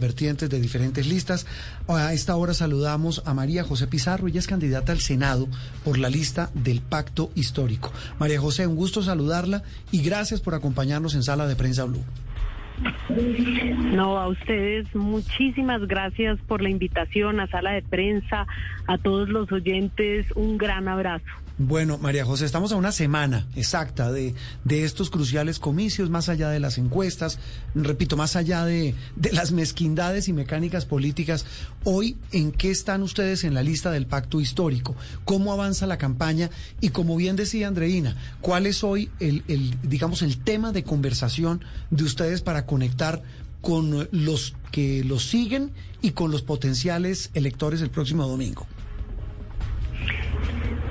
Vertientes de diferentes listas. A esta hora saludamos a María José Pizarro, ella es candidata al Senado por la lista del Pacto Histórico. María José, un gusto saludarla y gracias por acompañarnos en Sala de Prensa Blue. No, a ustedes muchísimas gracias por la invitación a Sala de Prensa, a todos los oyentes, un gran abrazo. Bueno, María José, estamos a una semana exacta de, de estos cruciales comicios, más allá de las encuestas, repito, más allá de, de las mezquindades y mecánicas políticas. Hoy, ¿en qué están ustedes en la lista del pacto histórico? ¿Cómo avanza la campaña? Y como bien decía Andreina, ¿cuál es hoy el, el digamos, el tema de conversación de ustedes para conectar con los que los siguen y con los potenciales electores el próximo domingo?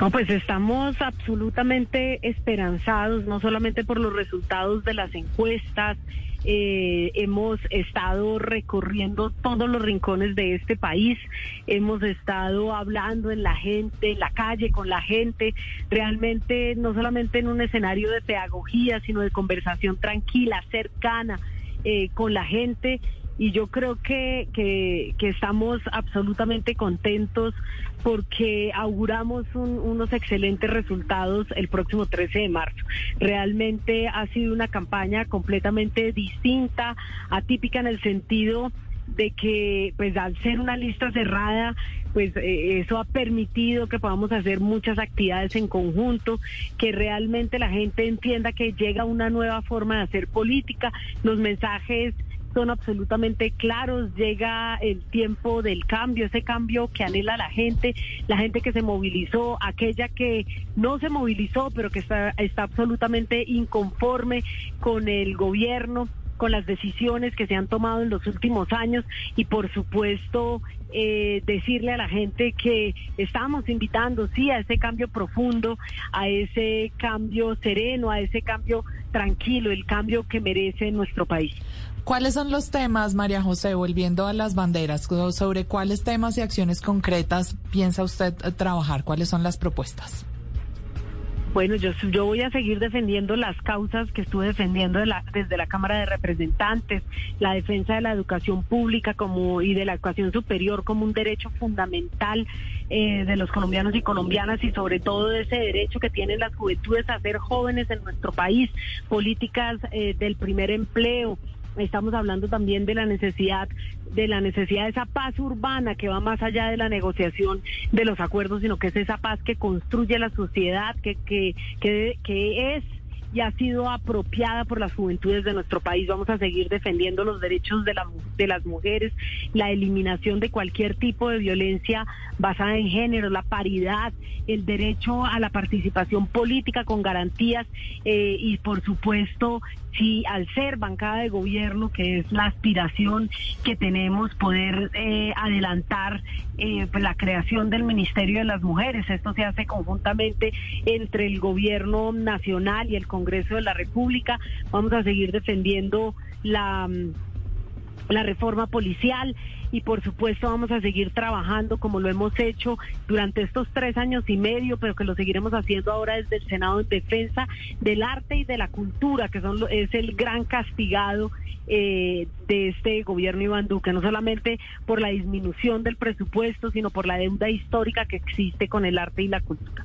No, pues estamos absolutamente esperanzados, no solamente por los resultados de las encuestas, eh, hemos estado recorriendo todos los rincones de este país, hemos estado hablando en la gente, en la calle, con la gente, realmente no solamente en un escenario de pedagogía, sino de conversación tranquila, cercana eh, con la gente y yo creo que, que, estamos absolutamente contentos porque auguramos un, unos excelentes resultados el próximo 13 de marzo. Realmente ha sido una campaña completamente distinta, atípica en el sentido de que pues al ser una lista cerrada pues eh, eso ha permitido que podamos hacer muchas actividades en conjunto, que realmente la gente entienda que llega una nueva forma de hacer política, los mensajes son absolutamente claros, llega el tiempo del cambio, ese cambio que anhela la gente, la gente que se movilizó, aquella que no se movilizó, pero que está, está absolutamente inconforme con el gobierno con las decisiones que se han tomado en los últimos años y por supuesto eh, decirle a la gente que estamos invitando sí a ese cambio profundo, a ese cambio sereno, a ese cambio tranquilo, el cambio que merece nuestro país. ¿Cuáles son los temas, María José, volviendo a las banderas, sobre cuáles temas y acciones concretas piensa usted eh, trabajar? ¿Cuáles son las propuestas? Bueno, yo, yo voy a seguir defendiendo las causas que estuve defendiendo desde la Cámara de Representantes, la defensa de la educación pública como y de la educación superior como un derecho fundamental eh, de los colombianos y colombianas y sobre todo de ese derecho que tienen las juventudes a ser jóvenes en nuestro país, políticas eh, del primer empleo, Estamos hablando también de la necesidad de la necesidad de esa paz urbana que va más allá de la negociación de los acuerdos, sino que es esa paz que construye la sociedad, que que que, que es y ha sido apropiada por las juventudes de nuestro país. Vamos a seguir defendiendo los derechos de, la, de las mujeres, la eliminación de cualquier tipo de violencia basada en género, la paridad, el derecho a la participación política con garantías eh, y por supuesto si al ser bancada de gobierno, que es la aspiración que tenemos, poder eh, adelantar eh, pues, la creación del Ministerio de las Mujeres. Esto se hace conjuntamente entre el gobierno nacional y el Congreso de la República. Vamos a seguir defendiendo la la reforma policial y por supuesto vamos a seguir trabajando como lo hemos hecho durante estos tres años y medio, pero que lo seguiremos haciendo ahora desde el Senado en defensa del arte y de la cultura, que son es el gran castigado eh, de este gobierno Iván Duque, no solamente por la disminución del presupuesto, sino por la deuda histórica que existe con el arte y la cultura.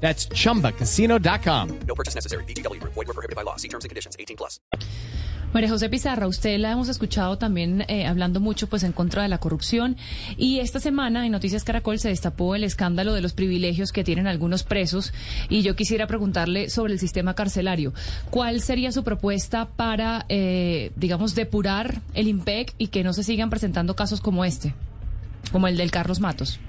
That's chumbacasino.com. No purchase necessary. BGW. Void were prohibited by law. See terms and conditions 18 plus. María José Pizarra, usted la hemos escuchado también eh, hablando mucho pues en contra de la corrupción y esta semana en Noticias Caracol se destapó el escándalo de los privilegios que tienen algunos presos y yo quisiera preguntarle sobre el sistema carcelario. ¿Cuál sería su propuesta para, eh, digamos, depurar el IMPEC y que no se sigan presentando casos como este, como el del Carlos Matos?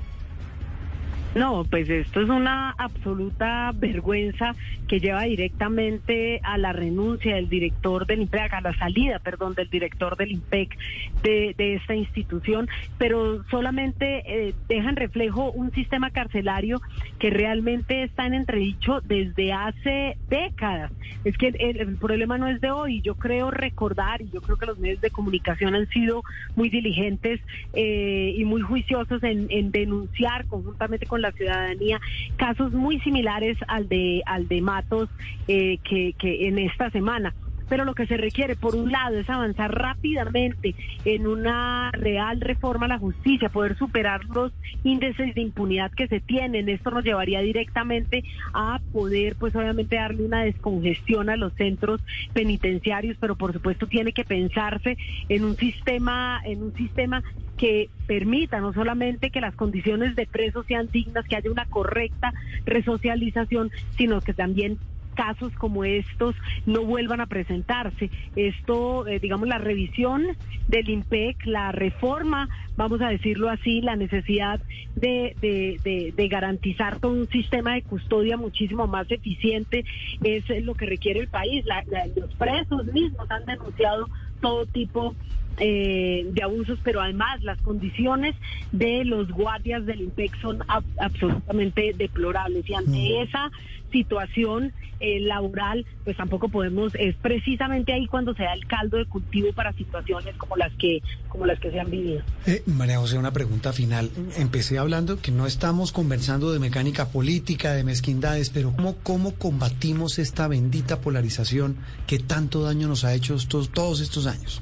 No, pues esto es una absoluta vergüenza que lleva directamente a la renuncia del director del IMPEC, a la salida, perdón, del director del IMPEC de, esta institución, pero solamente eh, dejan reflejo un sistema carcelario que realmente está en entredicho desde hace décadas. Es que el, problema no es de hoy, yo creo recordar, y yo creo que los medios de comunicación han sido muy diligentes eh, y muy juiciosos en, en denunciar conjuntamente con la ciudadanía, casos muy similares al de, al de Matos eh, que, que en esta semana pero lo que se requiere, por un lado, es avanzar rápidamente en una real reforma a la justicia, poder superar los índices de impunidad que se tienen. Esto nos llevaría directamente a poder, pues obviamente, darle una descongestión a los centros penitenciarios, pero por supuesto tiene que pensarse en un sistema, en un sistema que permita no solamente que las condiciones de presos sean dignas, que haya una correcta resocialización, sino que también casos como estos no vuelvan a presentarse. Esto, eh, digamos, la revisión del IMPEC, la reforma, vamos a decirlo así, la necesidad de, de, garantizar todo un sistema de custodia muchísimo más eficiente es lo que requiere el país. los presos mismos han denunciado todo tipo eh, de abusos, pero además las condiciones de los guardias del IMPEC son absolutamente deplorables. Y ante mm. esa situación eh, laboral, pues tampoco podemos, es precisamente ahí cuando se da el caldo de cultivo para situaciones como las que, como las que se han vivido. Eh, María José, una pregunta final. Empecé hablando que no estamos conversando de mecánica política, de mezquindades, pero ¿cómo, cómo combatimos esta bendita polarización que tanto daño nos ha hecho todos estos años?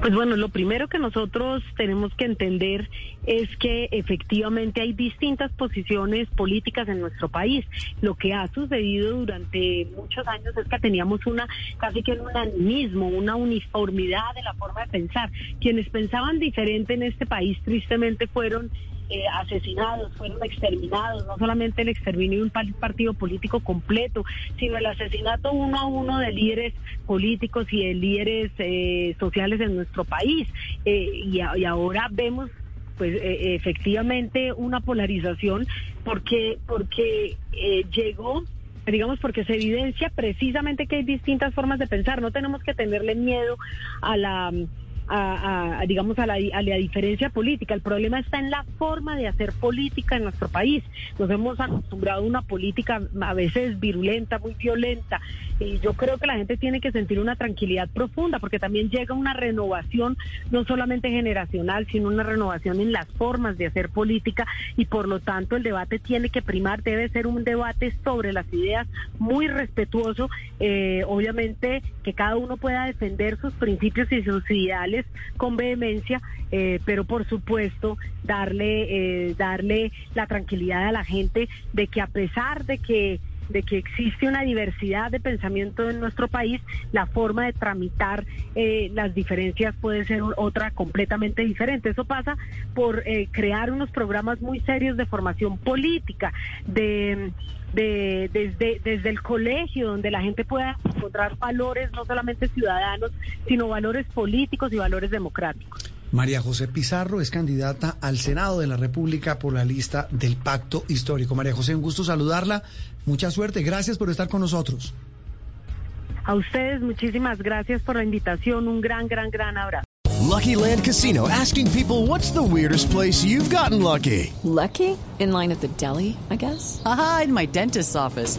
Pues bueno, lo primero que nosotros tenemos que entender es que efectivamente hay distintas posiciones políticas en nuestro país. Lo que ha sucedido durante muchos años es que teníamos una casi que un unanimismo, una uniformidad de la forma de pensar. Quienes pensaban diferente en este país tristemente fueron eh, asesinados, fueron exterminados, no solamente el exterminio de un partido político completo, sino el asesinato uno a uno de líderes políticos y de líderes eh, sociales en nuestro país. Eh, y, ahora vemos pues efectivamente una polarización porque porque llegó digamos porque se evidencia precisamente que hay distintas formas de pensar no tenemos que tenerle miedo a la a, digamos, a la, a la diferencia política. El problema está en la forma de hacer política en nuestro país. Nos hemos acostumbrado a una política a veces virulenta, muy violenta. Y yo creo que la gente tiene que sentir una tranquilidad profunda, porque también llega una renovación, no solamente generacional, sino una renovación en las formas de hacer política. Y por lo tanto, el debate tiene que primar, debe ser un debate sobre las ideas muy respetuoso. Eh, obviamente, que cada uno pueda defender sus principios y sus ideales con vehemencia, eh, pero por supuesto darle, eh, darle la tranquilidad a la gente de que a pesar de que de que existe una diversidad de pensamiento en nuestro país, la forma de tramitar eh, las diferencias puede ser otra completamente diferente. Eso pasa por crear unos programas muy serios de formación política, de de, desde, desde el colegio, donde la gente pueda encontrar valores no solamente ciudadanos, sino valores políticos y valores democráticos. María José Pizarro es candidata al Senado de la República por la lista del Pacto Histórico. María José, un gusto saludarla. Mucha suerte. Gracias por estar con nosotros. A ustedes muchísimas gracias por la invitación. Un gran, gran, gran abrazo. Lucky Land Casino asking people what's the weirdest place you've gotten lucky. Lucky? In line at the deli, I guess. Aha, in my dentist's office.